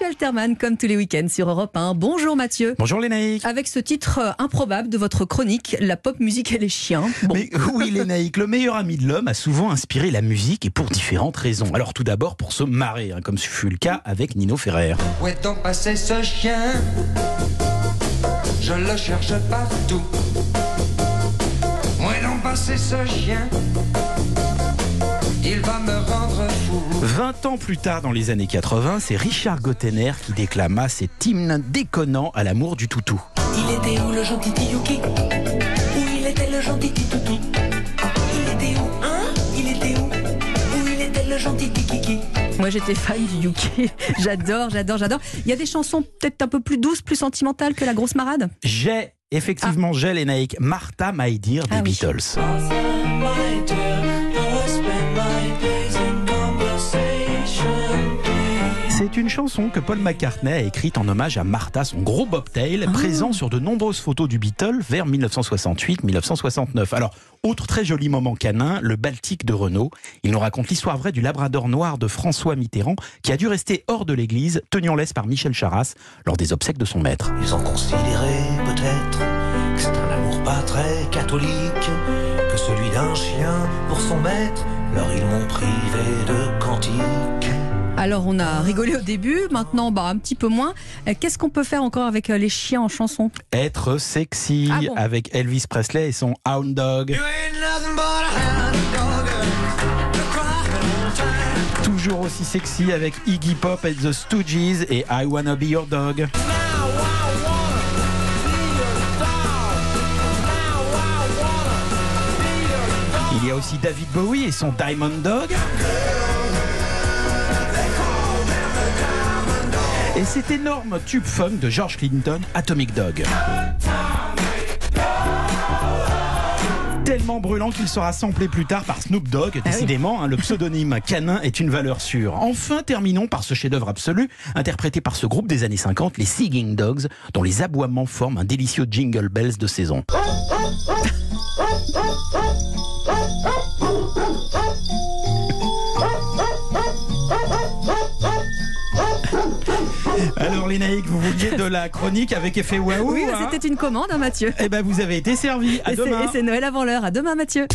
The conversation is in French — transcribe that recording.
Mathieu Alterman, comme tous les week-ends sur Europe 1. Bonjour Mathieu. Bonjour Lénaïque. Avec ce titre euh, improbable de votre chronique, La pop musique et les chiens. Bon. Mais oui Lénaïque, le meilleur ami de l'homme a souvent inspiré la musique et pour différentes raisons. Alors tout d'abord pour se marrer, hein, comme ce fut le cas avec Nino Ferrer. Où est donc passé ce chien? Je le cherche partout. Où est donc passé ce chien? Il va me. 20 ans plus tard dans les années 80, c'est Richard Gottener qui déclama cet hymne déconnant à l'amour du toutou. Il était où le gentil Yuki Où il était le gentil Il était où Hein? Il était où? Où il était le gentil Moi j'étais fan du Yuki. J'adore, j'adore, j'adore. Il y a des chansons peut-être un peu plus douces, plus sentimentales que La Grosse Marade? J'ai effectivement, j'ai Lénaïque, Martha My Dear des Ah oui. C'est une chanson que Paul McCartney a écrite en hommage à Martha, son gros bobtail, Ah. présent sur de nombreuses photos du Beatle vers 1968-1969. Alors, autre très joli moment canin, le Baltique de Renault. Il nous raconte l'histoire vraie du labrador noir de François Mitterrand, qui a dû rester hors de l'église, tenu en laisse par Michel Charras, lors des obsèques de son maître. Ils ont considéré peut-être que c'est un amour pas très catholique que celui d'un chien pour son maître. Alors ils m'ont privé de cantiques. Alors on a rigolé au début, maintenant bah, un petit peu moins. Euh, Qu'est-ce qu'on peut faire encore avec euh, les chiens en chanson? Être sexy Ah bon avec Elvis Presley et son Hound Dog. Toujours aussi sexy avec Iggy Pop et The Stooges et I Wanna Be Your Dog. Il y a aussi David Bowie et son Diamond Dog. Et cet énorme tube funk de George Clinton, Atomic Dog. Tellement brûlant qu'il sera samplé plus tard par Snoop Dogg. Décidément, hein, le pseudonyme canin est une valeur sûre. Enfin, terminons par ce chef-d'œuvre absolu, interprété par ce groupe des années 50, les Singing Dogs, dont les aboiements forment un délicieux jingle bells de saison. Alors, Lénaïque, vous vouliez de la chronique avec effet waouh Oui, hein c'était une commande, hein, Mathieu. Eh ben, vous avez été servi. À Et demain. et c'est Noël avant l'heure. À demain, Mathieu.